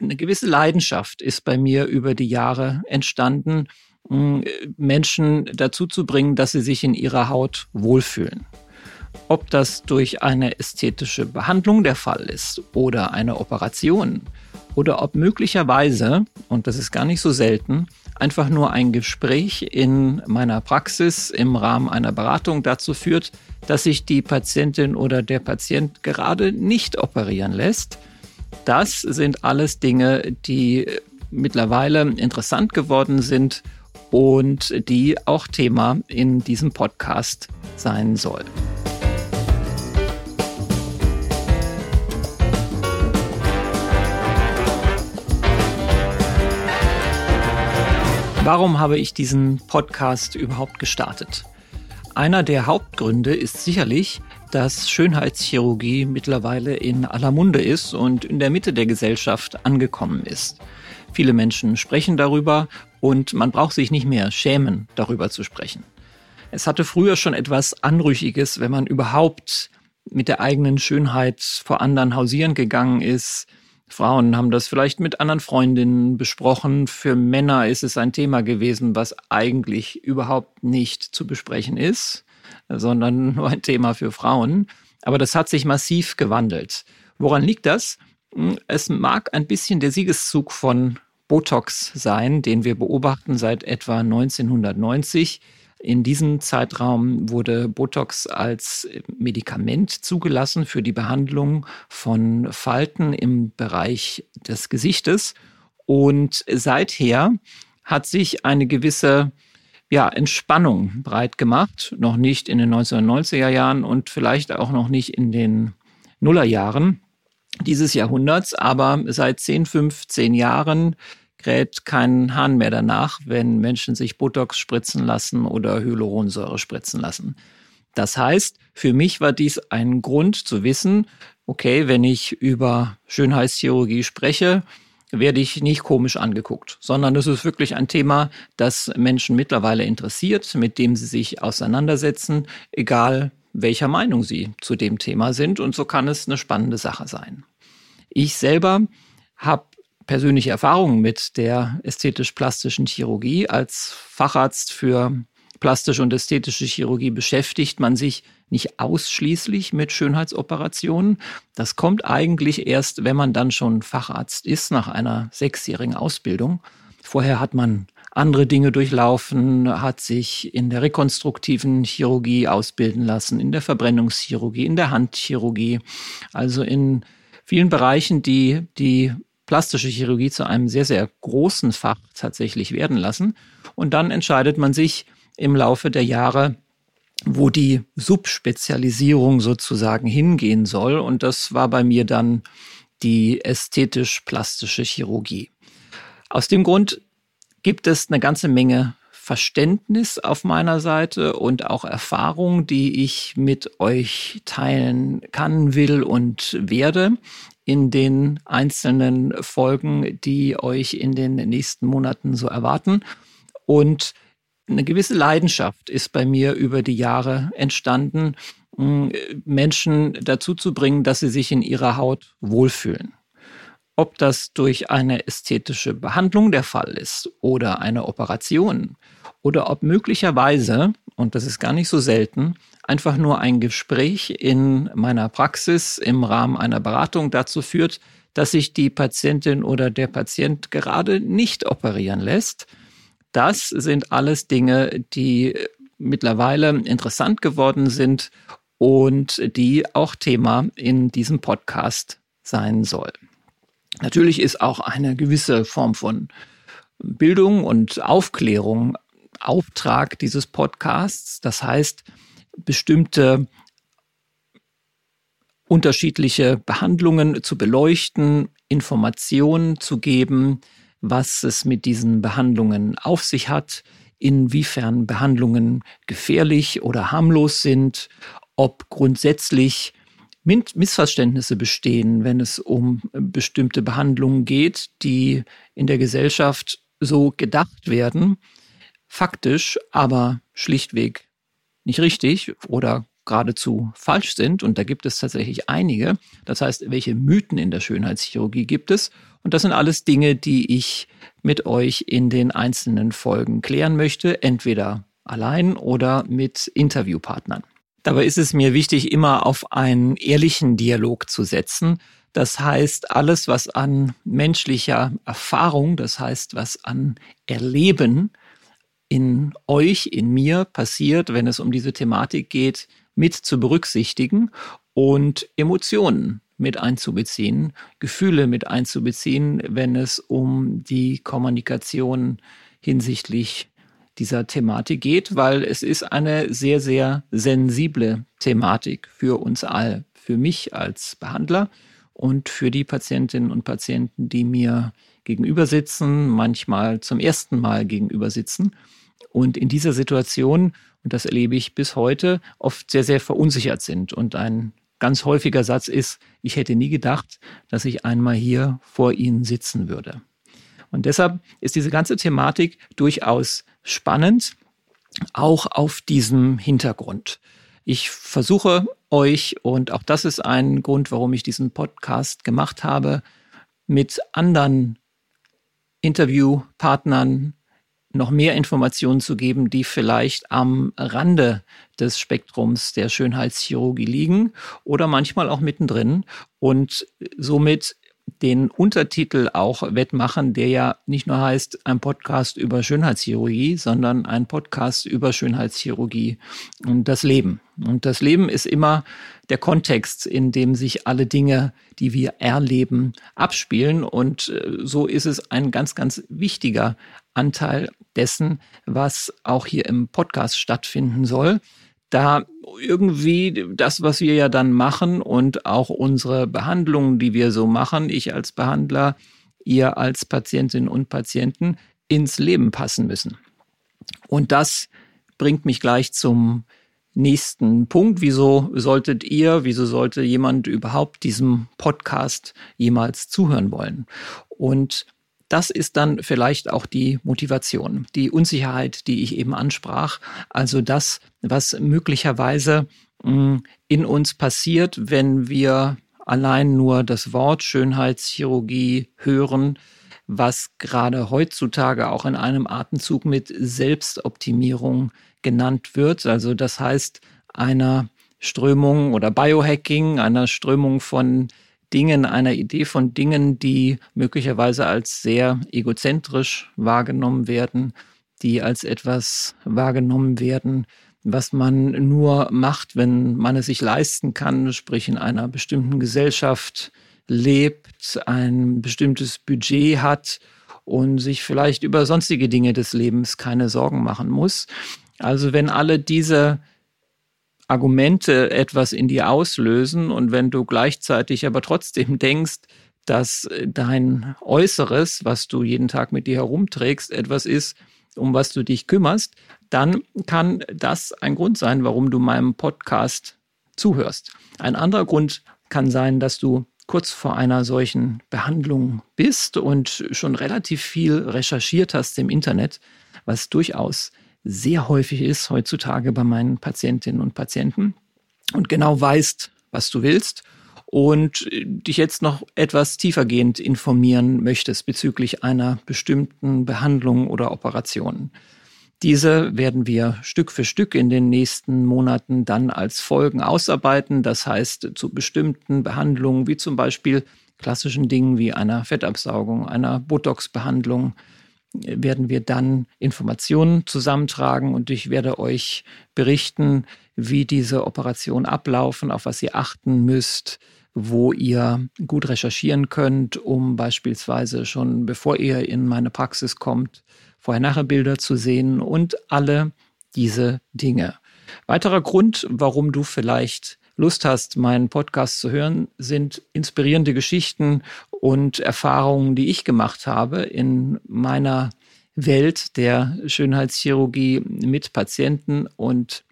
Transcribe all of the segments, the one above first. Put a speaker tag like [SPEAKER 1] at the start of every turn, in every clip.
[SPEAKER 1] Eine gewisse Leidenschaft ist bei mir über die Jahre entstanden, Menschen dazu zu bringen, dass sie sich in ihrer Haut wohlfühlen. Ob das durch eine ästhetische Behandlung der Fall ist oder eine Operation oder ob möglicherweise, und das ist gar nicht so selten, einfach nur ein Gespräch in meiner Praxis im Rahmen einer Beratung dazu führt, dass sich die Patientin oder der Patient gerade nicht operieren lässt. Das sind alles Dinge, die mittlerweile interessant geworden sind und die auch Thema in diesem Podcast sein soll. Warum habe ich diesen Podcast überhaupt gestartet? Einer der Hauptgründe ist sicherlich, dass Schönheitschirurgie mittlerweile in aller Munde ist und in der Mitte der Gesellschaft angekommen ist. Viele Menschen sprechen darüber und man braucht sich nicht mehr schämen, darüber zu sprechen. Es hatte früher schon etwas Anrüchiges, wenn man überhaupt mit der eigenen Schönheit vor anderen hausieren gegangen ist, Frauen haben das vielleicht mit anderen Freundinnen besprochen. Für Männer ist es ein Thema gewesen, was eigentlich überhaupt nicht zu besprechen ist, sondern nur ein Thema für Frauen. Aber das hat sich massiv gewandelt. Woran liegt das? Es mag ein bisschen der Siegeszug von Botox sein, den wir beobachten seit etwa 1990. In diesem Zeitraum wurde Botox als Medikament zugelassen für die Behandlung von Falten im Bereich des Gesichtes. Und seither hat sich eine gewisse ja, Entspannung breit gemacht. Noch nicht in den 1990er Jahren und vielleicht auch noch nicht in den Nullerjahren dieses Jahrhunderts, aber seit 10, 15 Jahren kräht kein Hahn mehr danach, wenn Menschen sich Botox spritzen lassen oder Hyaluronsäure spritzen lassen. Das heißt, für mich war dies ein Grund zu wissen, okay, wenn ich über Schönheitschirurgie spreche, werde ich nicht komisch angeguckt, sondern es ist wirklich ein Thema, das Menschen mittlerweile interessiert, mit dem sie sich auseinandersetzen, egal welcher Meinung sie zu dem Thema sind. Und so kann es eine spannende Sache sein. Ich selber habe persönliche Erfahrungen mit der ästhetisch-plastischen Chirurgie. Als Facharzt für plastische und ästhetische Chirurgie beschäftigt man sich nicht ausschließlich mit Schönheitsoperationen. Das kommt eigentlich erst, wenn man dann schon Facharzt ist, nach einer sechsjährigen Ausbildung. Vorher hat man andere Dinge durchlaufen, hat sich in der rekonstruktiven Chirurgie ausbilden lassen, in der Verbrennungschirurgie, in der Handchirurgie, also in vielen Bereichen, die die plastische Chirurgie zu einem sehr, sehr großen Fach tatsächlich werden lassen. Und dann entscheidet man sich im Laufe der Jahre, wo die Subspezialisierung sozusagen hingehen soll. Und das war bei mir dann die ästhetisch-plastische Chirurgie. Aus dem Grund gibt es eine ganze Menge Verständnis auf meiner Seite und auch Erfahrung, die ich mit euch teilen kann, will und werde in den einzelnen Folgen, die euch in den nächsten Monaten so erwarten. Und eine gewisse Leidenschaft ist bei mir über die Jahre entstanden, Menschen dazu zu bringen, dass sie sich in ihrer Haut wohlfühlen. Ob das durch eine ästhetische Behandlung der Fall ist oder eine Operation oder ob möglicherweise, und das ist gar nicht so selten, einfach nur ein Gespräch in meiner Praxis im Rahmen einer Beratung dazu führt, dass sich die Patientin oder der Patient gerade nicht operieren lässt. Das sind alles Dinge, die mittlerweile interessant geworden sind und die auch Thema in diesem Podcast sein soll. Natürlich ist auch eine gewisse Form von Bildung und Aufklärung Auftrag dieses Podcasts. Das heißt, bestimmte unterschiedliche Behandlungen zu beleuchten, Informationen zu geben, was es mit diesen Behandlungen auf sich hat, inwiefern Behandlungen gefährlich oder harmlos sind, ob grundsätzlich Missverständnisse bestehen, wenn es um bestimmte Behandlungen geht, die in der Gesellschaft so gedacht werden, faktisch aber schlichtweg nicht richtig oder geradezu falsch sind. Und da gibt es tatsächlich einige. Das heißt, welche Mythen in der Schönheitschirurgie gibt es? Und das sind alles Dinge, die ich mit euch in den einzelnen Folgen klären möchte, entweder allein oder mit Interviewpartnern. Dabei ist es mir wichtig, immer auf einen ehrlichen Dialog zu setzen. Das heißt, alles, was an menschlicher Erfahrung, das heißt, was an Erleben in euch, in mir passiert, wenn es um diese Thematik geht, mit zu berücksichtigen und Emotionen mit einzubeziehen, Gefühle mit einzubeziehen, wenn es um die Kommunikation hinsichtlich dieser Thematik geht, weil es ist eine sehr, sehr sensible Thematik für uns alle, für mich als Behandler und für die Patientinnen und Patienten, die mir gegenüber sitzen, manchmal zum ersten Mal gegenüber sitzen. Und in dieser Situation, und das erlebe ich bis heute, oft sehr, sehr verunsichert sind. Und ein ganz häufiger Satz ist, ich hätte nie gedacht, dass ich einmal hier vor Ihnen sitzen würde. Und deshalb ist diese ganze Thematik durchaus spannend, auch auf diesem Hintergrund. Ich versuche euch, und auch das ist ein Grund, warum ich diesen Podcast gemacht habe, mit anderen Interviewpartnern noch mehr Informationen zu geben, die vielleicht am Rande des Spektrums der Schönheitschirurgie liegen oder manchmal auch mittendrin. Und somit den Untertitel auch wettmachen, der ja nicht nur heißt ein Podcast über Schönheitschirurgie, sondern ein Podcast über Schönheitschirurgie und das Leben. Und das Leben ist immer der Kontext, in dem sich alle Dinge, die wir erleben, abspielen. Und äh, so ist es ein ganz, ganz wichtiger Anteil dessen, was auch hier im Podcast stattfinden soll da irgendwie das, was wir ja dann machen und auch unsere Behandlungen, die wir so machen, ich als Behandler, ihr als Patientinnen und Patienten, ins Leben passen müssen. Und das bringt mich gleich zum nächsten Punkt. Wieso solltet ihr, wieso sollte jemand überhaupt diesem Podcast jemals zuhören wollen? Und das ist dann vielleicht auch die Motivation, die Unsicherheit, die ich eben ansprach. Also das, was möglicherweise mm, in uns passiert, wenn wir allein nur das Wort Schönheitschirurgie hören, was gerade heutzutage auch in einem Atemzug mit Selbstoptimierung genannt wird. Also das heißt einer Strömung oder Biohacking, einer Strömung von Dingen, einer Idee von Dingen, die möglicherweise als sehr egozentrisch wahrgenommen werden, die als etwas wahrgenommen werden, was man nur macht, wenn man es sich leisten kann, sprich in einer bestimmten Gesellschaft lebt, ein bestimmtes Budget hat und sich vielleicht über sonstige Dinge des Lebens keine Sorgen machen muss. Also wenn alle diese Argumente etwas in dir auslösen und wenn du gleichzeitig aber trotzdem denkst, dass dein Äußeres, was du jeden Tag mit dir herumträgst, etwas ist, um was du dich kümmerst, dann kann das ein Grund sein, warum du meinem Podcast zuhörst. Ein anderer Grund kann sein, dass du kurz vor einer solchen Behandlung bist und schon relativ viel recherchiert hast im Internet, was durchaus sehr häufig ist heutzutage bei meinen Patientinnen und Patienten und genau weißt, was du willst und dich jetzt noch etwas tiefergehend informieren möchtest bezüglich einer bestimmten Behandlung oder Operation. Diese werden wir Stück für Stück in den nächsten Monaten dann als Folgen ausarbeiten. Das heißt, zu bestimmten Behandlungen, wie zum Beispiel klassischen Dingen wie einer Fettabsaugung, einer Botox-Behandlung, werden wir dann Informationen zusammentragen und ich werde euch berichten, wie diese Operationen ablaufen, auf was ihr achten müsst, wo ihr gut recherchieren könnt, um beispielsweise schon bevor ihr in meine Praxis kommt, Vorher-Nachher-Bilder zu sehen und alle diese Dinge. Weiterer Grund, warum du vielleicht Lust hast, meinen Podcast zu hören, sind inspirierende Geschichten und Erfahrungen, die ich gemacht habe in meiner Welt der Schönheitschirurgie mit Patienten und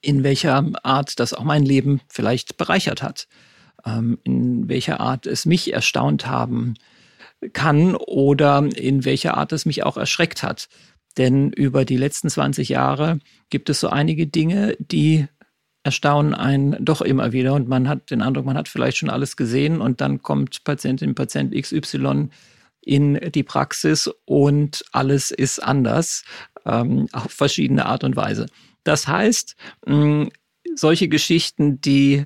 [SPEAKER 1] in welcher Art das auch mein Leben vielleicht bereichert hat, ähm, in welcher Art es mich erstaunt haben kann oder in welcher Art es mich auch erschreckt hat. Denn über die letzten 20 Jahre gibt es so einige Dinge, die erstaunen einen doch immer wieder und man hat den Eindruck, man hat vielleicht schon alles gesehen und dann kommt Patientin, Patient XY in die Praxis und alles ist anders ähm, auf verschiedene Art und Weise. Das heißt, mh, solche Geschichten, die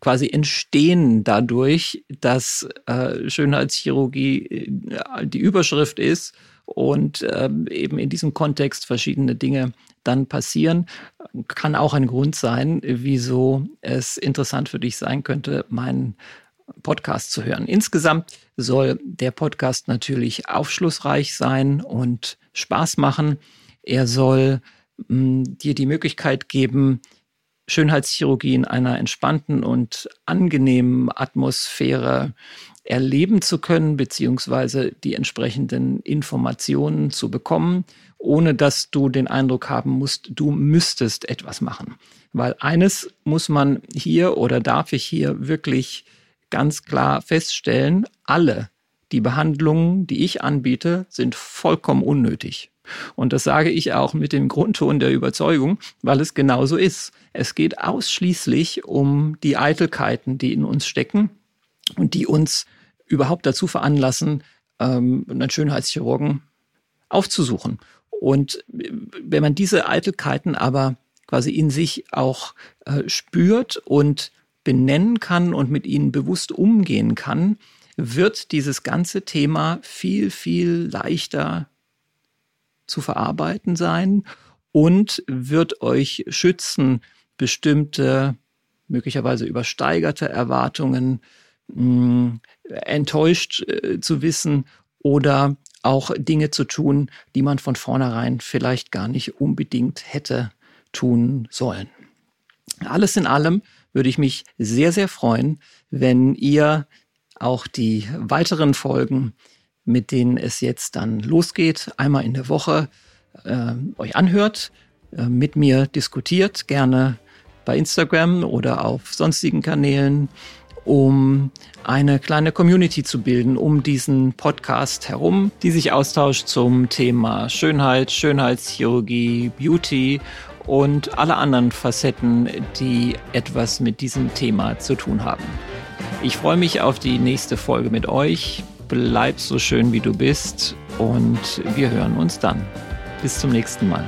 [SPEAKER 1] quasi entstehen dadurch, dass äh, Schönheitschirurgie äh, die Überschrift ist und äh, eben in diesem Kontext verschiedene Dinge dann passieren, kann auch ein Grund sein, wieso es interessant für dich sein könnte, meinen Podcast zu hören. Insgesamt soll der Podcast natürlich aufschlussreich sein und Spaß machen. Er soll mh, mm, dir die Möglichkeit geben, Schönheitschirurgie in einer entspannten und angenehmen Atmosphäre erleben zu können, beziehungsweise die entsprechenden Informationen zu bekommen, ohne dass du den Eindruck haben musst, du müsstest etwas machen. Weil eines muss man hier oder darf ich hier wirklich ganz klar feststellen, alle die Behandlungen, die ich anbiete, sind vollkommen unnötig. Und das sage ich auch mit dem Grundton der Überzeugung, weil es genauso ist. Es geht ausschließlich um die Eitelkeiten, die in uns stecken und die uns überhaupt dazu veranlassen, ähm, einen Schönheitschirurgen aufzusuchen. Und wenn man diese Eitelkeiten aber quasi in sich auch äh, spürt und benennen kann und mit ihnen bewusst umgehen kann, wird dieses ganze Thema viel, viel leichter zu verarbeiten sein und wird euch schützen, bestimmte möglicherweise übersteigerte Erwartungen mh, hm, enttäuscht äh, zu wissen oder auch Dinge zu tun, die man von vornherein vielleicht gar nicht unbedingt hätte tun sollen. Alles in allem würde ich mich sehr, sehr freuen, wenn ihr auch die weiteren Folgen mit denen es jetzt dann losgeht, einmal in der Woche äh, euch anhört, äh, mit mir diskutiert, gerne bei Instagram oder auf sonstigen Kanälen, um eine kleine Community zu bilden um diesen Podcast herum, die sich austauscht zum Thema Schönheit, Schönheitschirurgie, Beauty und alle anderen Facetten, die etwas mit diesem Thema zu tun haben. Ich freue mich auf die nächste Folge mit euch bleib so schön wie du bist und wir hören uns dann. Bis zum nächsten Mal.